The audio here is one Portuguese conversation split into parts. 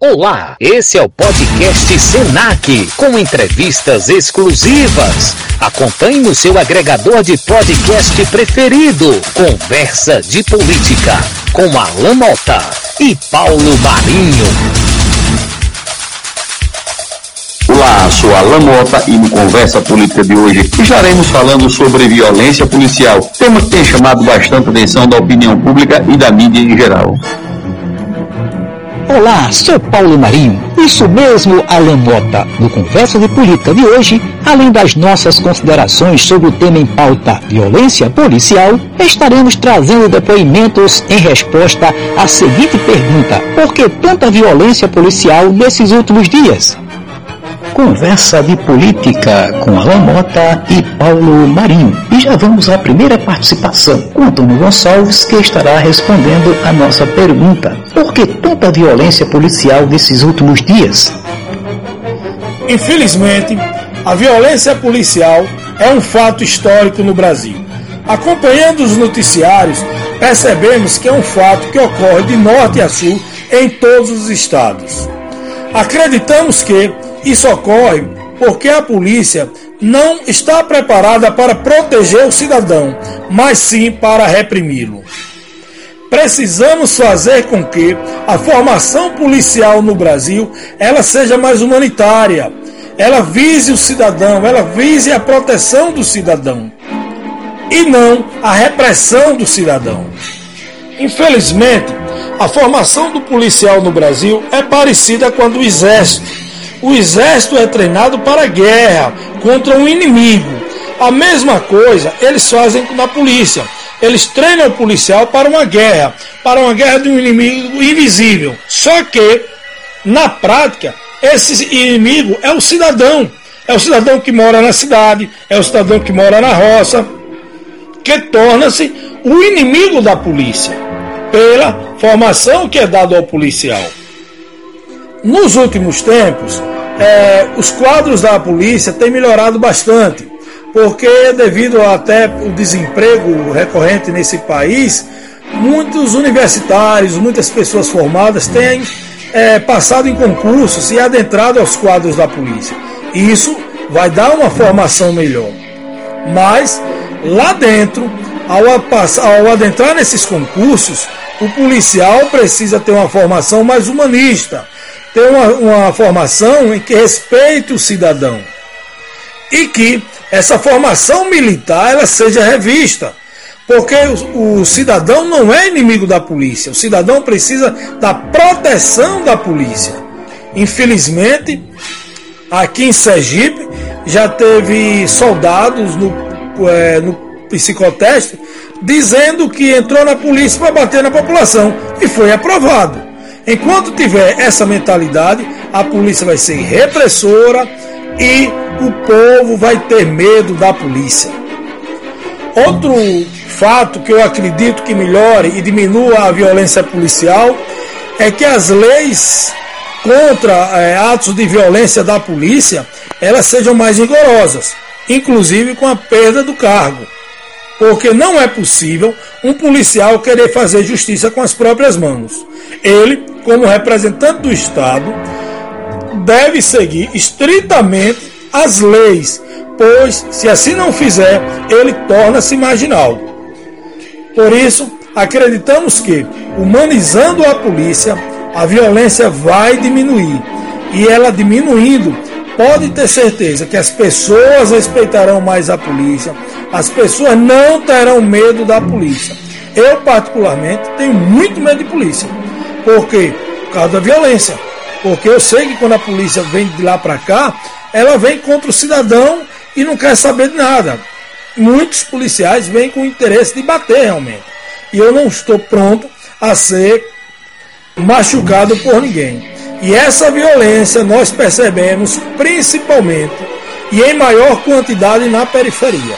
Olá, esse é o podcast Senac, com entrevistas exclusivas. Acompanhe no seu agregador de podcast preferido. Conversa de Política, com Alain Mota e Paulo Marinho. Olá, sou Alain Mota e no Conversa Política de hoje estaremos falando sobre violência policial, tema que tem chamado bastante atenção da opinião pública e da mídia em geral. Olá, sou Paulo Marinho. Isso mesmo, Alan Mota. No Conversa de Política de hoje, além das nossas considerações sobre o tema em pauta violência policial, estaremos trazendo depoimentos em resposta à seguinte pergunta: por que tanta violência policial nesses últimos dias? Conversa de política com Alain Mota e Paulo Marinho. E já vamos à primeira participação com Antônio Gonçalves, que estará respondendo a nossa pergunta: por que tanta violência policial nesses últimos dias? Infelizmente, a violência policial é um fato histórico no Brasil. Acompanhando os noticiários, percebemos que é um fato que ocorre de norte a sul em todos os estados. Acreditamos que isso ocorre porque a polícia não está preparada para proteger o cidadão, mas sim para reprimi-lo. Precisamos fazer com que a formação policial no Brasil ela seja mais humanitária. Ela vise o cidadão, ela vise a proteção do cidadão e não a repressão do cidadão. Infelizmente, a formação do policial no Brasil é parecida com a do exército o exército é treinado para a guerra contra um inimigo. A mesma coisa eles fazem na polícia. Eles treinam o policial para uma guerra, para uma guerra de um inimigo invisível. Só que, na prática, esse inimigo é o cidadão. É o cidadão que mora na cidade, é o cidadão que mora na roça, que torna-se o inimigo da polícia, pela formação que é dada ao policial. Nos últimos tempos, é, os quadros da polícia têm melhorado bastante, porque devido até o desemprego recorrente nesse país, muitos universitários, muitas pessoas formadas têm é, passado em concursos e adentrado aos quadros da polícia. Isso vai dar uma formação melhor. Mas lá dentro, ao, ao adentrar nesses concursos, o policial precisa ter uma formação mais humanista ter uma, uma formação em que respeite o cidadão e que essa formação militar ela seja revista. Porque o, cidadão não é inimigo da polícia, o cidadão precisa da proteção da polícia. Infelizmente, aqui em Sergipe já teve soldados no, é, no psicoteste dizendo que entrou na polícia para bater na população e foi aprovado. Enquanto tiver essa mentalidade, a polícia vai ser repressora e o povo vai ter medo da polícia. Outro fato que eu acredito que melhore e diminua a violência policial é que as leis contra é, atos de violência da polícia elas sejam mais rigorosas, inclusive com a perda do cargo. Porque não é possível um policial querer fazer justiça com as próprias mãos. Ele, como representante do Estado, deve seguir estritamente as leis, pois, se assim não fizer, ele torna-se marginal. Por isso, acreditamos que, humanizando a polícia, a violência vai diminuir. E ela diminuindo, pode ter certeza que as pessoas respeitarão mais a polícia, as pessoas não terão medo da polícia. Eu, particularmente, tenho muito medo de polícia. Por quê? Por causa da violência. Porque eu sei que quando a polícia vem de lá para cá, ela vem contra o cidadão e não quer saber de nada. Muitos policiais vêm com o interesse de bater realmente. E eu não estou pronto a ser machucado por ninguém. E essa violência nós percebemos principalmente e em maior quantidade na periferia.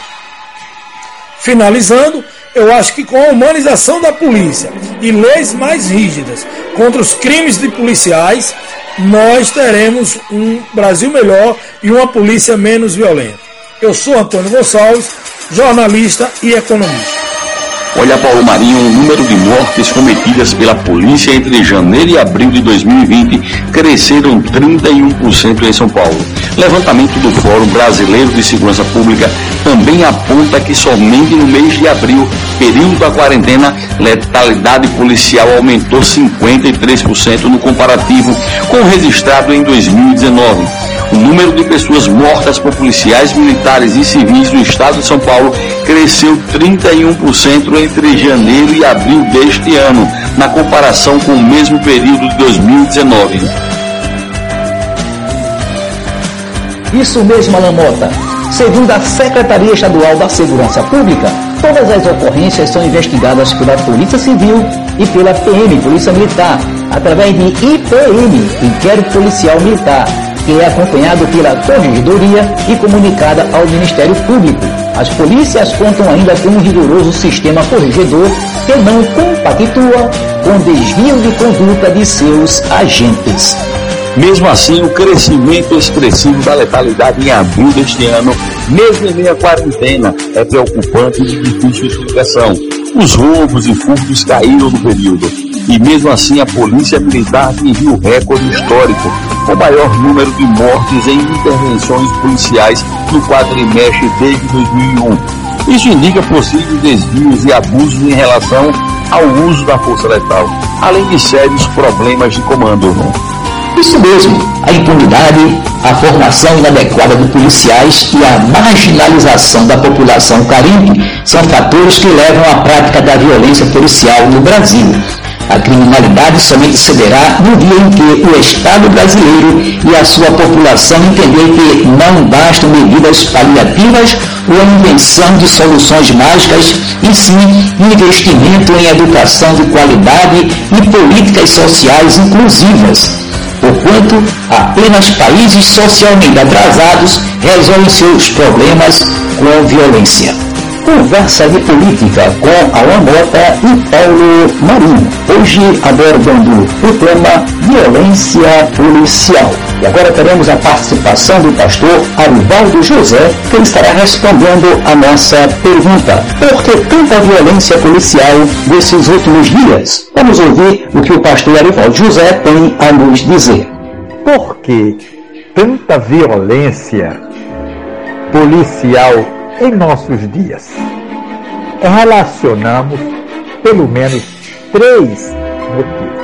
Finalizando, eu acho que com a humanização da polícia e leis mais rígidas contra os crimes de policiais, nós teremos um Brasil melhor e uma polícia menos violenta. Eu sou Antônio Gonçalves, jornalista e economista. Olha, Paulo Marinho, o número de mortes cometidas pela polícia entre janeiro e abril de 2020 cresceram 31% em São Paulo. Levantamento do Fórum Brasileiro de Segurança Pública também aponta que somente no mês de abril, período da quarentena, letalidade policial aumentou 53% no comparativo com o registrado em 2019. O número de pessoas mortas por policiais militares e civis no estado de São Paulo cresceu 31% entre janeiro e abril deste ano, na comparação com o mesmo período de 2019. Isso mesmo, Alan Mota. Segundo a Secretaria Estadual da Segurança Pública, todas as ocorrências são investigadas pela Polícia Civil e pela PM, Polícia Militar, através de IPM, Inquérito Policial Militar, que é acompanhado pela Corregedoria e comunicada ao Ministério Público. As polícias contam ainda com um rigoroso sistema corregedor que não compactua com desvio de conduta de seus agentes. Mesmo assim, o crescimento expressivo da letalidade em abril deste ano, mesmo em meia quarentena, é preocupante e de difícil explicação. Os roubos e furtos caíram no período, e mesmo assim a Polícia Militar atingiu recorde histórico, com o maior número de mortes em intervenções policiais no quadrimestre desde 2001. Isso indica possíveis desvios e abusos em relação ao uso da força letal, além de sérios problemas de comando. Isso mesmo, a impunidade, a formação inadequada de policiais e a marginalização da população carente são fatores que levam à prática da violência policial no Brasil. A criminalidade somente cederá no dia em que o Estado brasileiro e a sua população entender que não bastam medidas paliativas ou a invenção de soluções mágicas, e sim investimento em educação de qualidade e políticas sociais inclusivas porquanto apenas países socialmente atrasados resolvem seus problemas com violência. Conversa de política com Alain Mota e Paulo Marinho. Hoje abordando o tema violência policial. E agora teremos a participação do pastor Arivaldo José, que estará respondendo a nossa pergunta. Por que tanta violência policial nesses últimos dias? Vamos ouvir o que o pastor Arivaldo José tem a nos dizer. Por que tanta violência policial em nossos dias? Relacionamos pelo menos três motivos.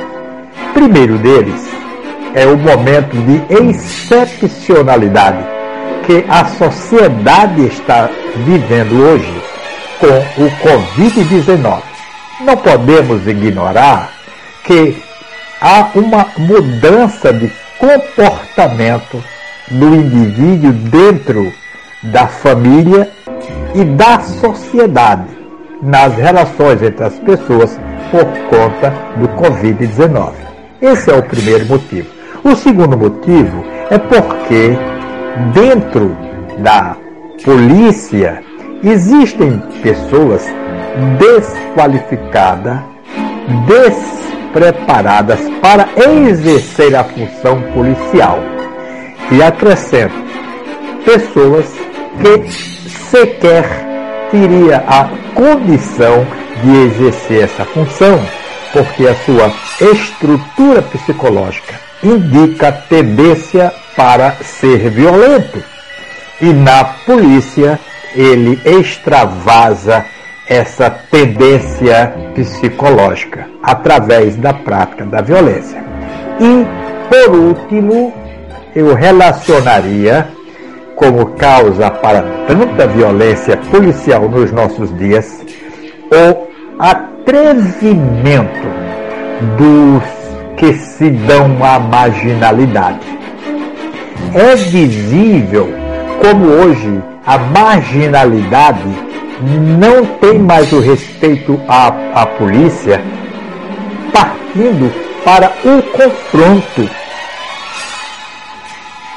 Primeiro deles é o momento de excepcionalidade que a sociedade está vivendo hoje com o Covid-19. Não podemos ignorar que há uma mudança de comportamento do indivíduo dentro da família e da sociedade nas relações entre as pessoas por conta do Covid-19. Esse é o primeiro motivo. O segundo motivo é porque dentro da polícia existem pessoas desqualificadas, despreparadas para exercer a função policial. E acrescento, pessoas que sequer teria a condição de exercer essa função, porque a sua estrutura psicológica indica tendência para ser violento. E na polícia ele extravasa essa tendência psicológica através da prática da violência. E, por último, eu relacionaria como causa para tanta violência policial nos nossos dias o atrevimento dos que se dão à marginalidade. É visível como hoje a marginalidade não tem mais o respeito à, à polícia, partindo para o confronto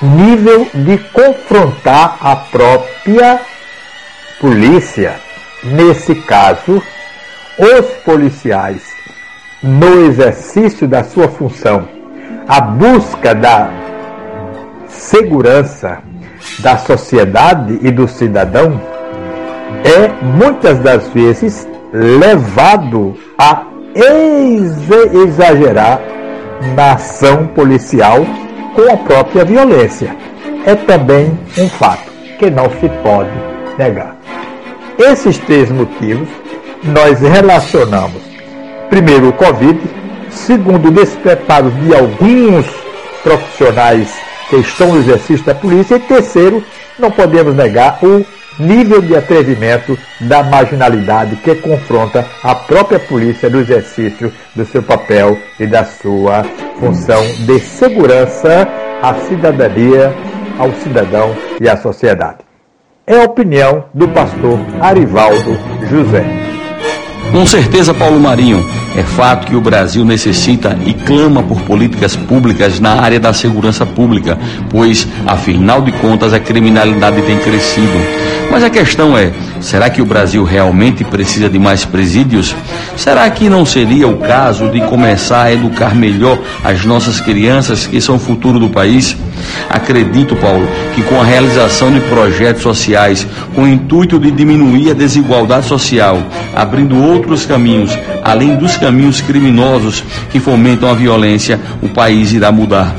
nível de confrontar a própria polícia. Nesse caso, os policiais, no exercício da sua função, a busca da segurança da sociedade e do cidadão, é muitas das vezes levado a exagerar na ação policial com a própria violência. É também um fato que não se pode negar. Esses três motivos nós relacionamos, primeiro, o Covid, segundo, o despreparo de alguns profissionais que estão no exercício da polícia, e terceiro, não podemos negar o nível de atrevimento da marginalidade que confronta a própria polícia no exercício do seu papel e da sua função de segurança à cidadania, ao cidadão e à sociedade. É a opinião do pastor Arivaldo José. Com certeza, Paulo Marinho, é fato que o Brasil necessita e clama por políticas públicas na área da segurança pública, pois, afinal de contas, a criminalidade tem crescido. Mas a questão é: será que o Brasil realmente precisa de mais presídios? Será que não seria o caso de começar a educar melhor as nossas crianças, que são o futuro do país? Acredito, Paulo, que com a realização de projetos sociais com o intuito de diminuir a desigualdade social, abrindo outros caminhos, além dos caminhos criminosos que fomentam a violência, o país irá mudar.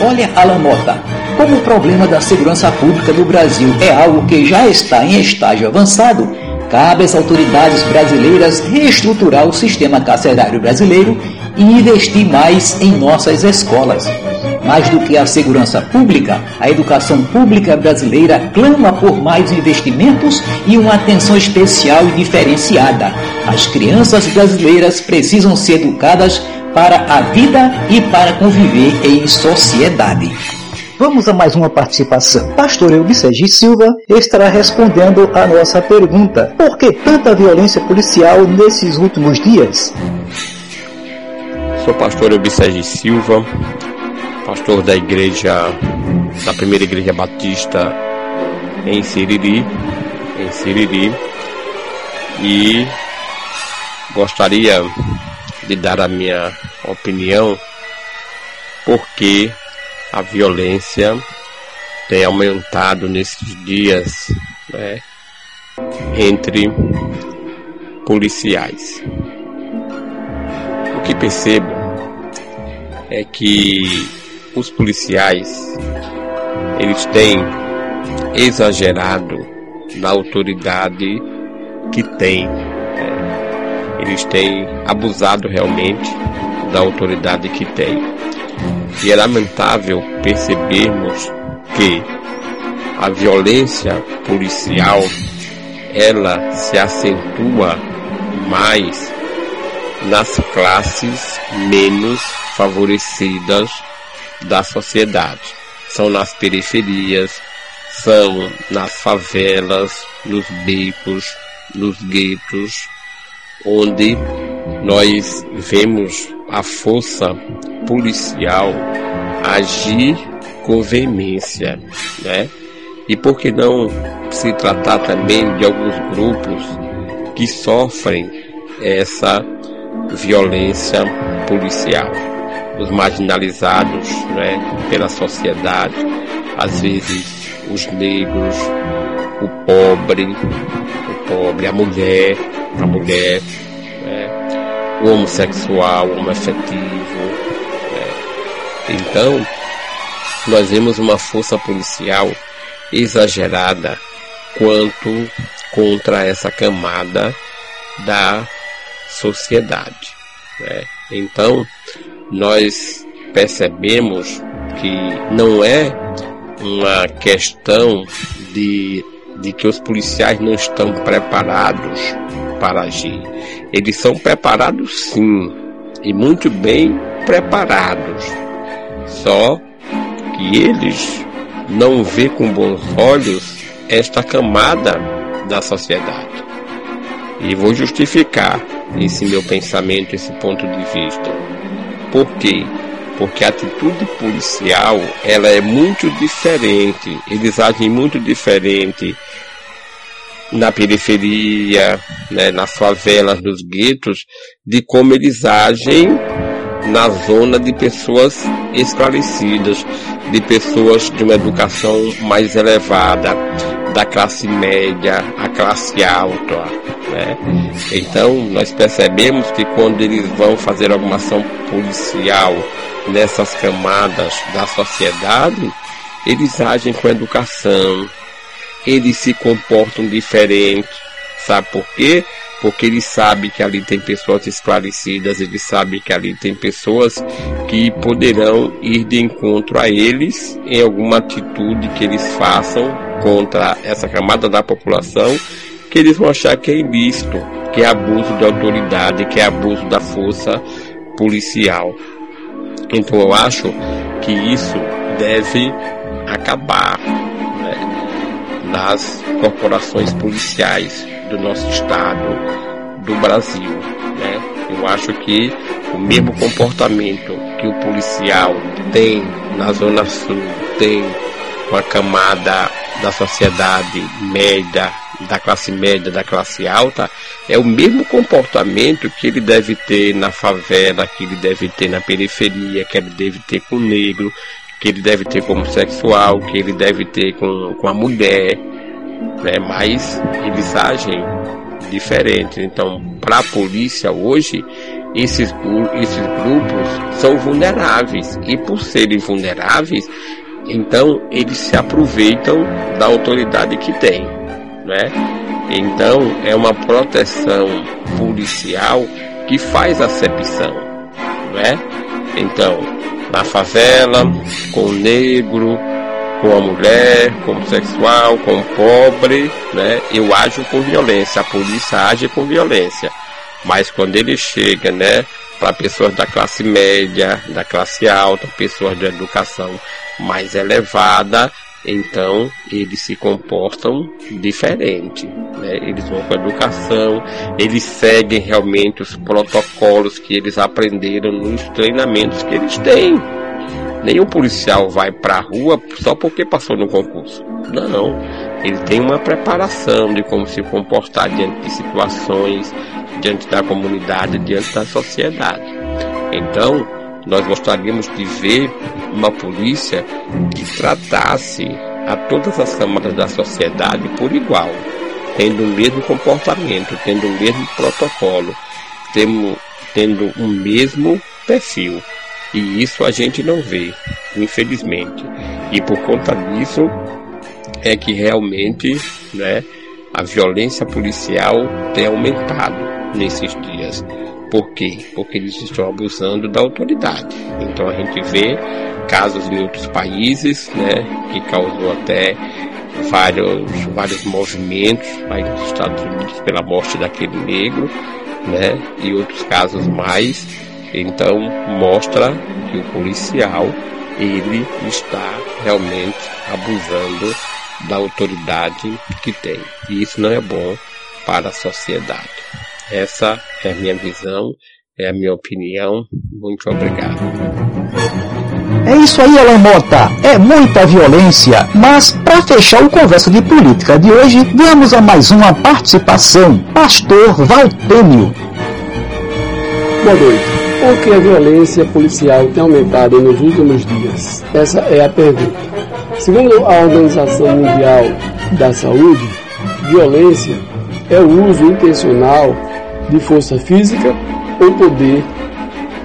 Olha, Alan Mota, como o problema da segurança pública no Brasil é algo que já está em estágio avançado, cabe às autoridades brasileiras reestruturar o sistema carcerário brasileiro e investir mais em nossas escolas. Mais do que a segurança pública, a educação pública brasileira clama por mais investimentos e uma atenção especial e diferenciada. As crianças brasileiras precisam ser educadas para a vida e para conviver em sociedade. Vamos a mais uma participação. Pastor Eubsegi Silva estará respondendo a nossa pergunta: por que tanta violência policial nesses últimos dias? Sou pastor Eubsegi Silva, pastor da igreja, da primeira igreja batista em Siriri, em Siriri, e gostaria de dar a minha opinião, porque a violência tem aumentado nesses dias né, entre policiais. O que percebo é que os policiais eles têm exagerado na autoridade que têm eles têm abusado realmente da autoridade que têm. E é lamentável percebermos que a violência policial ela se acentua mais nas classes menos favorecidas da sociedade. São nas periferias, são nas favelas, nos becos, nos guetos, onde nós vemos a força policial agir com veemência, né? E por que não se tratar também de alguns grupos que sofrem essa violência policial? Os marginalizados né, pela sociedade, às vezes os negros, o pobre, o pobre, a mulher, a mulher, né? O homossexual, o homoafetivo. Né? Então, nós vemos uma força policial exagerada quanto contra essa camada da sociedade. Né? Então, nós percebemos que não é uma questão de de que os policiais não estão preparados para agir. Eles são preparados sim, e muito bem preparados. Só que eles não vê com bons olhos esta camada da sociedade. E vou justificar esse meu pensamento, esse ponto de vista. Por quê? Porque a atitude policial, ela é muito diferente. Eles agem muito diferente na periferia, né, nas favelas, nos guetos, de como eles agem na zona de pessoas esclarecidas, de pessoas de uma educação mais elevada, da classe média à classe alta. Né? Então, nós percebemos que quando eles vão fazer alguma ação policial nessas camadas da sociedade, eles agem com educação, eles se comportam diferente. Sabe por quê? Porque eles sabem que ali tem pessoas esclarecidas, eles sabem que ali tem pessoas que poderão ir de encontro a eles em alguma atitude que eles façam contra essa camada da população que eles vão achar que é ilícito, que é abuso de autoridade, que é abuso da força policial. Então eu acho que isso deve acabar nas corporações policiais do nosso estado, do Brasil. Né? Eu acho que o mesmo comportamento que o policial tem na Zona Sul, tem com a camada da sociedade média, da classe média, da classe alta, é o mesmo comportamento que ele deve ter na favela, que ele deve ter na periferia, que ele deve ter com o negro, que ele deve ter como sexual, que ele deve ter com, com a mulher, né? mas eles agem diferente. Então, para a polícia hoje, esses, esses grupos são vulneráveis e por serem vulneráveis, então eles se aproveitam da autoridade que têm, né? Então é uma proteção policial que faz acepção, né? Então na favela, com o negro, com a mulher, com o homossexual, com o pobre, né? Eu ajo com violência, a polícia age com violência. Mas quando ele chega, né, para pessoas da classe média, da classe alta, pessoas de educação mais elevada, então eles se comportam diferente. Né? Eles vão com educação, eles seguem realmente os protocolos que eles aprenderam nos treinamentos que eles têm. Nenhum policial vai para a rua só porque passou no concurso. Não, ele tem uma preparação de como se comportar diante de situações, diante da comunidade, diante da sociedade. Então, nós gostaríamos de ver uma polícia que tratasse a todas as camadas da sociedade por igual, tendo o mesmo comportamento, tendo o mesmo protocolo, tendo, tendo o mesmo perfil. E isso a gente não vê, infelizmente. E por conta disso é que realmente né, a violência policial tem aumentado nesses dias. Por quê? Porque eles estão abusando da autoridade. Então a gente vê casos em outros países, né, que causou até vários, vários movimentos aí nos Estados Unidos pela morte daquele negro, né, e outros casos mais. Então mostra que o policial ele está realmente abusando da autoridade que tem. E isso não é bom para a sociedade. Essa é a minha visão, é a minha opinião. Muito obrigado. É isso aí, Alan Mota. É muita violência. Mas, para fechar o Conversa de Política de hoje, vamos a mais uma participação. Pastor Valtênio. Boa noite. Por que a violência policial tem aumentado nos últimos dias? Essa é a pergunta. Segundo a Organização Mundial da Saúde, violência é o uso intencional de força física ou poder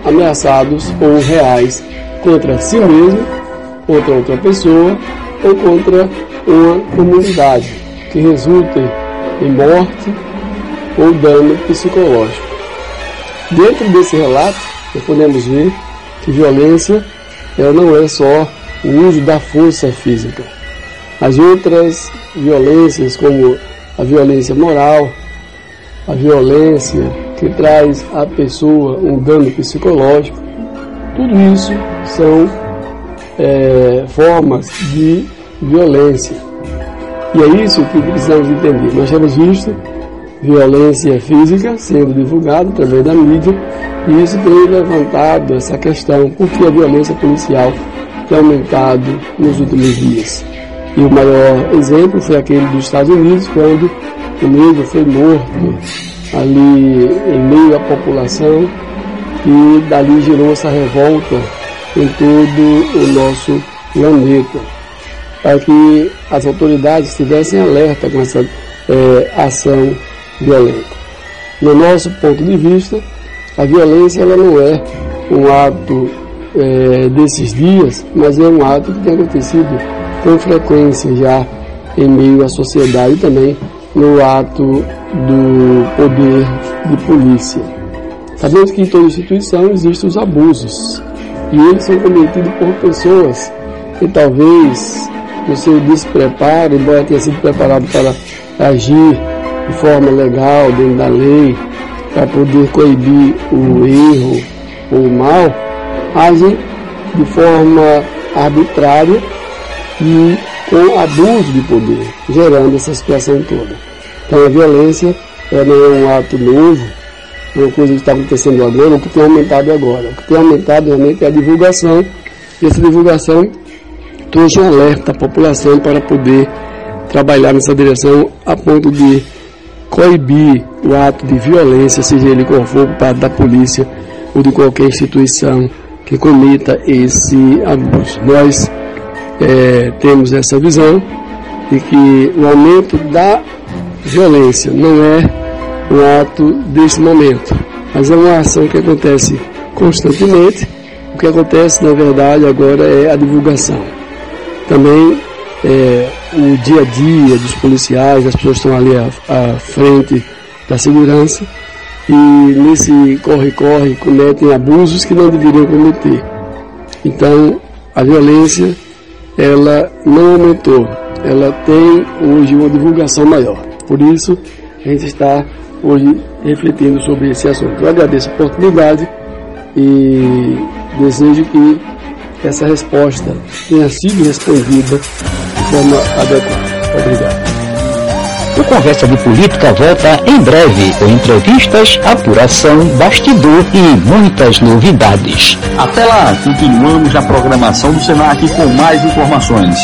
ameaçados ou reais contra si mesmo, contra outra pessoa ou contra uma comunidade, que resultem em morte ou dano psicológico. Dentro desse relato, nós podemos ver que violência ela não é só o uso da força física. As outras violências, como a violência moral, a violência que traz à pessoa um dano psicológico, tudo isso são é, formas de violência. E é isso que precisamos entender. Nós temos visto violência física sendo divulgada através da mídia e isso tem levantado essa questão, por que a violência policial tem aumentado nos últimos dias. E o maior exemplo foi aquele dos Estados Unidos, quando o negro foi morto ali em meio à população e dali gerou essa revolta em todo o nosso planeta, para que as autoridades estivessem alerta com essa é, ação violenta. No nosso ponto de vista, a violência ela não é um ato é, desses dias, mas é um ato que tem acontecido com frequência já em meio à sociedade e também no ato do poder de polícia. Sabemos que em toda instituição existem os abusos e eles são cometidos por pessoas que talvez no seu despreparo, embora tenha sido preparado para agir de forma legal, dentro da lei, para poder coibir o erro ou o mal, agem de forma arbitrária e com abuso de poder, gerando essa situação toda. Então a violência é não é um ato novo, é uma coisa que está acontecendo agora, o que tem aumentado agora. O que tem aumentado realmente é a divulgação, e essa divulgação trouxe um alerta à população para poder trabalhar nessa direção a ponto de coibir o ato de violência, seja ele qual for, por parte da polícia ou de qualquer instituição que cometa esse abuso. Nós é, temos essa visão de que o aumento da violência não é um ato desse momento, mas é uma ação que acontece constantemente. O que acontece, na verdade, agora é a divulgação. Também é, o dia a dia dos policiais, as pessoas estão ali à, à frente da segurança e nesse corre-corre cometem abusos que não deveriam cometer. Então, a violência, ela não aumentou, ela tem hoje uma divulgação maior. Por isso, a gente está hoje refletindo sobre esse assunto. Eu agradeço a oportunidade e desejo que essa resposta tenha sido respondida de forma adequada. Obrigado. O Conversa de Política volta em breve com entrevistas, apuração, bastidor e muitas novidades. Até lá, continuamos na programação do Senac com mais informações.